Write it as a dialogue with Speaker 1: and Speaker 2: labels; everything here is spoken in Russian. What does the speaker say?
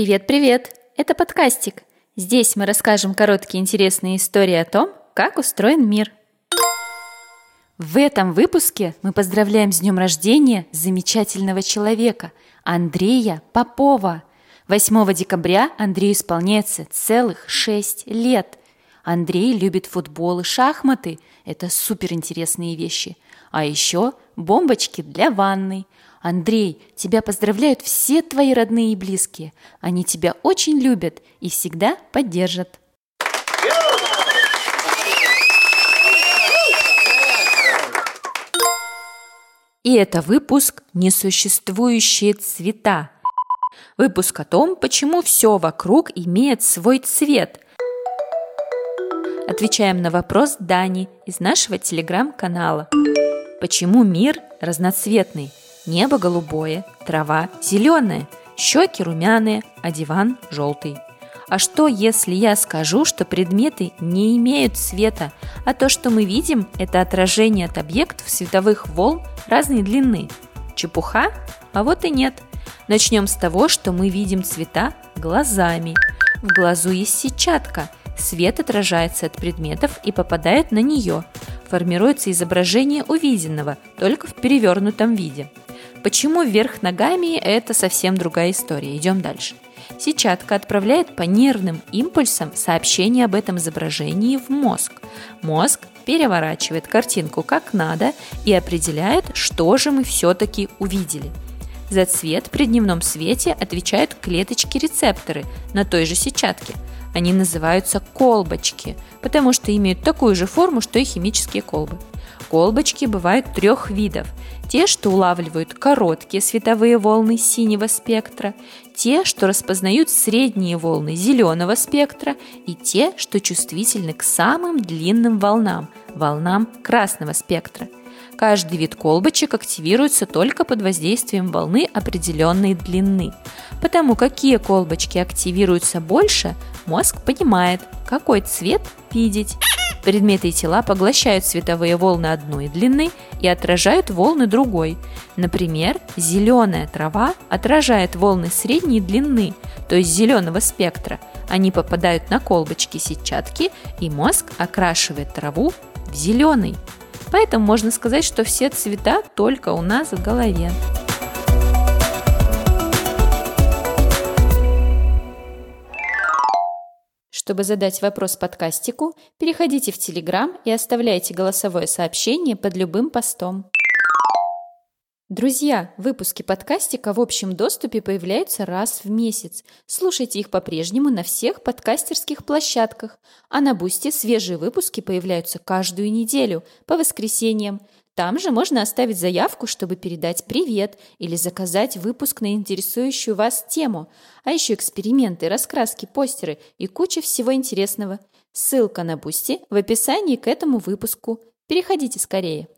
Speaker 1: Привет-привет! Это подкастик. Здесь мы расскажем короткие интересные истории о том, как устроен мир. В этом выпуске мы поздравляем с днем рождения замечательного человека Андрея Попова. 8 декабря Андрею исполняется целых 6 лет. Андрей любит футбол и шахматы. Это суперинтересные вещи. А еще бомбочки для ванной – Андрей, тебя поздравляют все твои родные и близкие. Они тебя очень любят и всегда поддержат. И это выпуск «Несуществующие цвета». Выпуск о том, почему все вокруг имеет свой цвет. Отвечаем на вопрос Дани из нашего телеграм-канала. Почему мир разноцветный? Небо голубое, трава зеленая, щеки румяные, а диван желтый. А что, если я скажу, что предметы не имеют цвета, а то, что мы видим, это отражение от объектов световых волн разной длины? Чепуха? А вот и нет. Начнем с того, что мы видим цвета глазами. В глазу есть сетчатка. Свет отражается от предметов и попадает на нее. Формируется изображение увиденного, только в перевернутом виде. Почему вверх ногами – это совсем другая история. Идем дальше. Сетчатка отправляет по нервным импульсам сообщение об этом изображении в мозг. Мозг переворачивает картинку как надо и определяет, что же мы все-таки увидели. За цвет при дневном свете отвечают клеточки-рецепторы на той же сетчатке. Они называются колбочки, потому что имеют такую же форму, что и химические колбы. Колбочки бывают трех видов. Те, что улавливают короткие световые волны синего спектра, те, что распознают средние волны зеленого спектра и те, что чувствительны к самым длинным волнам, волнам красного спектра. Каждый вид колбочек активируется только под воздействием волны определенной длины. Потому какие колбочки активируются больше, мозг понимает, какой цвет видеть. Предметы и тела поглощают световые волны одной длины и отражают волны другой. Например, зеленая трава отражает волны средней длины, то есть зеленого спектра. Они попадают на колбочки сетчатки, и мозг окрашивает траву в зеленый. Поэтому можно сказать, что все цвета только у нас в голове. Чтобы задать вопрос подкастику, переходите в Телеграм и оставляйте голосовое сообщение под любым постом. Друзья, выпуски подкастика в общем доступе появляются раз в месяц. Слушайте их по-прежнему на всех подкастерских площадках. А на Бусте свежие выпуски появляются каждую неделю, по воскресеньям – там же можно оставить заявку, чтобы передать привет или заказать выпуск на интересующую вас тему, а еще эксперименты, раскраски, постеры и куча всего интересного. Ссылка на Бусти в описании к этому выпуску. Переходите скорее.